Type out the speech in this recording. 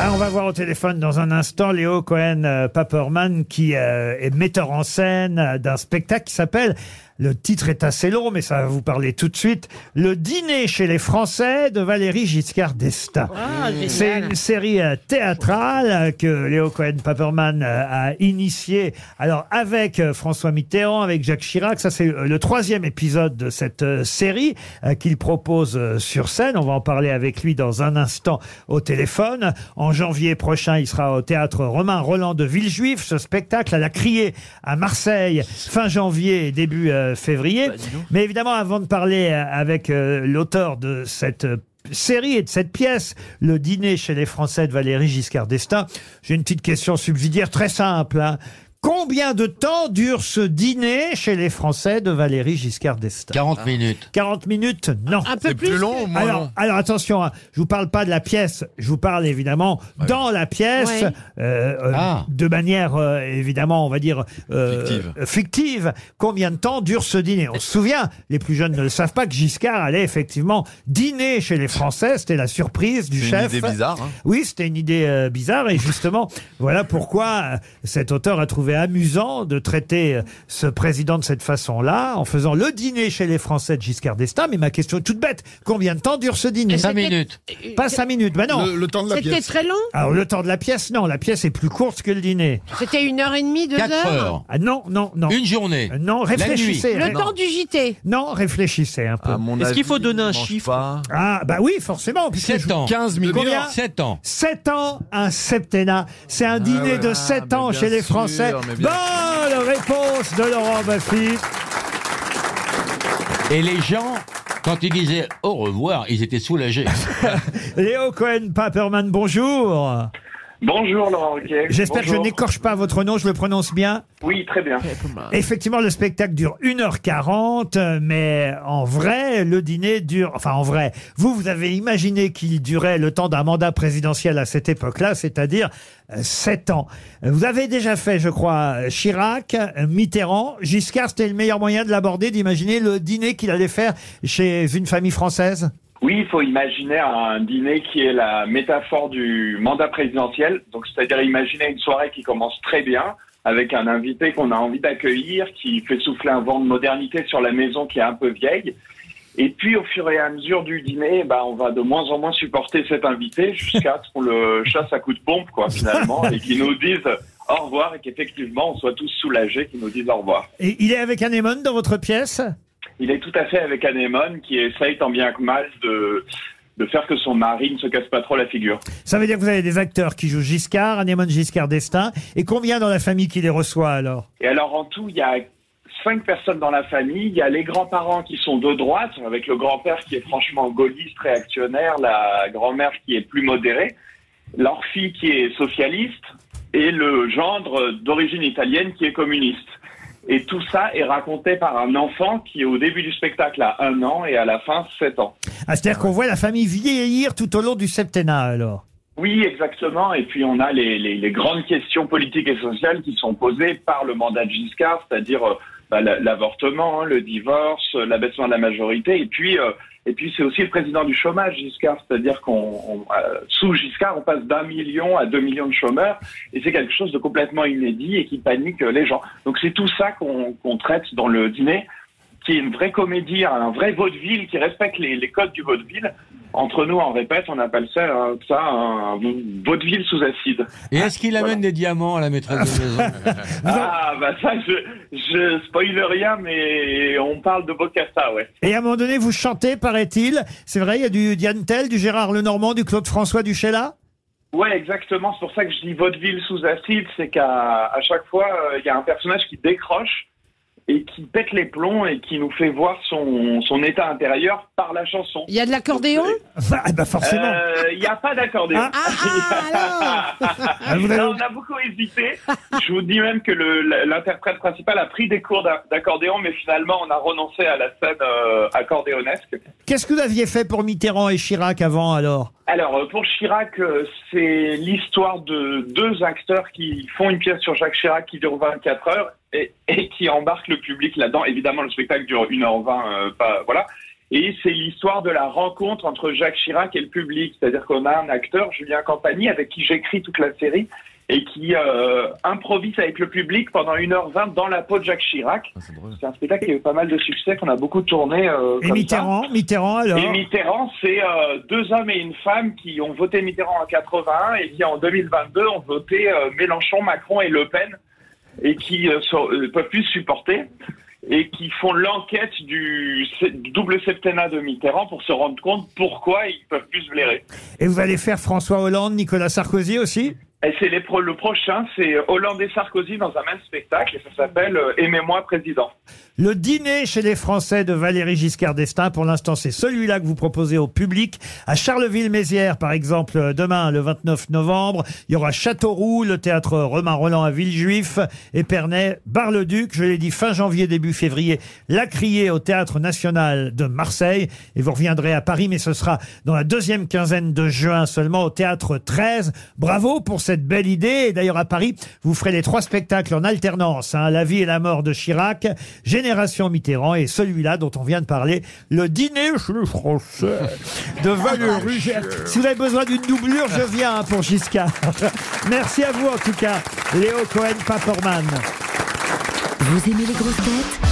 Ah, on va voir au téléphone dans un instant Léo Cohen euh, Paperman qui euh, est metteur en scène euh, d'un spectacle qui s'appelle le titre est assez long, mais ça va vous parler tout de suite. Le dîner chez les Français de Valérie Giscard d'Estaing. Ah, génial. C'est une série euh, théâtrale euh, que Léo Cohen-Paperman euh, a initiée. Alors avec euh, François Mitterrand, avec Jacques Chirac, ça c'est euh, le troisième épisode de cette euh, série euh, qu'il propose euh, sur scène. On va en parler avec lui dans un instant au téléphone. En janvier prochain, il sera au théâtre Romain Roland de Villejuif. Ce spectacle, elle a crié à Marseille fin janvier et début euh, février. Mais évidemment, avant de parler euh, avec euh, l'auteur de cette euh, série et de cette pièce, Le dîner chez les Français de Valérie Giscard d'Estaing, j'ai une petite question subsidiaire très simple. hein. Combien de temps dure ce dîner chez les Français de Valérie Giscard d'Estaing 40 minutes. 40 minutes Non. Un peu plus. long ou moins Alors, long alors attention, hein, je vous parle pas de la pièce, je vous parle évidemment dans la pièce, Ouais. euh, euh, Ah. de manière euh, évidemment, on va dire euh, Fictive. euh, fictive. Combien de temps dure ce dîner? On se souvient, les plus jeunes ne le savent pas, que Giscard allait effectivement dîner chez les Français. C'était la surprise du C'est une chef. idée bizarre. hein. Oui, c'était une idée euh, bizarre et justement, voilà pourquoi euh, cet auteur a trouvé amusant de traiter euh, ce président de cette façon-là, en faisant le dîner chez les Français de Giscard d'Estaing. Mais ma question est toute bête, combien de temps dure ce dîner 5 c'était- minutes. Pas cinq minutes, ben non. Le, le temps de la C'était pièce. très long Alors le temps de la pièce, non, la pièce est plus courte que le dîner. C'était une heure et demie, deux 4 heures heures. Ah non, non, non. Une journée. Euh, Non, réfléchissez. Le temps du JT. Non, réfléchissez un peu. Est-ce qu'il faut donner un chiffre pas. Ah, bah oui, forcément. puisque 7 je- ans. 15 minutes. Combien 7 ans. 7 ans, un septennat. C'est un dîner ouais. de Ah, 7 mais ans chez les sûr, mais bien Bonne réponse de Laurent Baffy. Et les gens, quand ils disaient au revoir, ils étaient soulagés. Léo Cohen-Paperman, bonjour. Bonjour Laurent Ruquier. J'espère que je Bonjour. n'écorche pas votre nom, je le prononce bien. Oui, très bien. Effectivement, le spectacle dure 1h40, euh, mais en vrai, le dîner dure... Enfin, en vrai, vous, vous avez imaginé qu'il durait le temps d'un mandat présidentiel à cette époque-là, c'est-à-dire 7 ans. Vous avez déjà fait, je crois, Chirac, euh, Mitterrand, Giscard, c'était le meilleur moyen de l'aborder, d'imaginer le dîner qu'il allait faire chez une famille française? Oui, il faut imaginer un dîner qui est la métaphore du mandat présidentiel. Donc, c'est-à-dire imaginer une soirée qui commence très bien avec un invité qu'on a envie d'accueillir, qui fait souffler un vent de modernité sur la maison qui est un peu vieille. Et puis, au fur et à mesure du dîner, bah, on va de moins en moins supporter cet invité jusqu'à ce qu'on le chasse à coups de pompe, quoi, finalement, et qu'il nous dise au revoir et qu'effectivement, on soit tous soulagés qu'il nous dise au revoir. Et il est avec Anémone dans votre pièce? Il est tout à fait avec Anémone qui essaye tant bien que mal de, de faire que son mari ne se casse pas trop la figure. Ça veut dire que vous avez des acteurs qui jouent Giscard, Anémone Giscard d'Estaing, et combien dans la famille qui les reçoit alors? Et alors en tout, il y a cinq personnes dans la famille. Il y a les grands-parents qui sont de droite, avec le grand-père qui est franchement gaulliste, réactionnaire, la grand-mère qui est plus modérée, leur fille qui est socialiste, et le gendre d'origine italienne qui est communiste. Et tout ça est raconté par un enfant qui, au début du spectacle, a un an et à la fin, sept ans. Ah, C'est-à-dire qu'on voit la famille vieillir tout au long du septennat alors? Oui, exactement. Et puis on a les, les- les grandes questions politiques et sociales qui sont posées par le mandat de Giscard, c'est-à-dire euh, bah, la- l'avortement, hein, le divorce, euh, l'abaissement de la majorité. Et puis, euh, et puis c'est aussi le président du chômage, Giscard, c'est-à-dire qu'on on- euh, sous Giscard, on passe d'un million à deux millions de chômeurs, et c'est quelque chose de complètement inédit et qui panique euh, les gens. Donc c'est tout ça qu'on qu'on traite dans le dîner qui est une vraie comédie, un vrai vaudeville qui respecte les, les codes du vaudeville. Entre nous, on répète, on appelle ça, euh, ça un vaudeville sous acide. Et est-ce qu'il amène des diamants à la maîtresse de maison Ah, bah ça, je, je spoil rien, mais on parle de Bocassa, ouais. Et à un moment donné, vous chantez, paraît-il. C'est vrai, il y a du Diane Tell, du Gérard Lenormand, du Claude François, du Sheila Ouais, exactement. C'est pour ça que je dis vaudeville sous acide, c'est qu'à à chaque fois, euh, il y a un personnage qui décroche et qui pète les plombs et qui nous fait voir son, son état intérieur par la chanson. Il y a de l'accordéon bah, bah, forcément. Euh, Il n'y a pas d'accordéon. Ah, Ah, Ah, on a beaucoup hésité. Je vous dis même que l'interprète principal a pris des cours d'a- d'accordéon, mais finalement, on a renoncé à la scène euh, accordéonesque. Qu'est-ce que vous aviez fait pour Mitterrand et Chirac avant alors? Alors, euh, pour Chirac, euh, c'est l'histoire de deux acteurs qui font une pièce sur Jacques Chirac qui dure 24 heures et, et qui embarquent le public là-dedans. Évidemment, le spectacle dure 1h20, euh, pas, voilà. Et c'est l'histoire de la rencontre entre Jacques Chirac et le public. C'est-à-dire qu'on a un acteur, Julien Campagny, avec qui j'écris toute la série et qui euh, improvise avec le public pendant 1h20 dans la peau de Jacques Chirac. c'est un spectacle qui a eu pas mal de succès, qu'on a beaucoup tourné. Euh, Et comme Mitterrand, Mitterrand alors Et Mitterrand, c'est euh, deux hommes et une femme qui ont voté Mitterrand en 81 et qui en 2022 ont voté euh, Mélenchon, Macron et Le Pen et qui euh, sont- euh, peuvent plus supporter et qui font l'enquête du, double septennat de Mitterrand pour se rendre compte pourquoi ils peuvent plus se blairer. Et vous allez faire François Hollande, Nicolas Sarkozy aussi? C'est le prochain, c'est Hollande et Sarkozy dans un même spectacle et ça s'appelle euh, Aimez-moi président. Le dîner chez les Français de Valéry Giscard d'Estaing, pour l'instant, c'est celui-là que vous proposez au public. À Charleville-Mézières, par exemple, euh, demain, le 29 novembre, il y aura Châteauroux, le théâtre Romain Roland à Villejuif, Épernay, Bar-le-Duc, je l'ai dit, fin janvier, début février, La Criée au Théâtre National de Marseille. Et vous reviendrez à Paris, mais ce sera dans la deuxième quinzaine de juin seulement au Théâtre 13. Bravo pour cette belle idée. Et d'ailleurs, à Paris, vous ferez les trois spectacles en alternance. hein, la vie et la mort de Chirac, Génération Mitterrand et celui-là dont on vient de parler, le dîner chez les Français de Valéry. Giscard. Si vous avez besoin d'une doublure, je viens hein, pour Giscard. Merci à vous en tout cas, Léo Cohen-Paperman. Vous aimez les grosses têtes?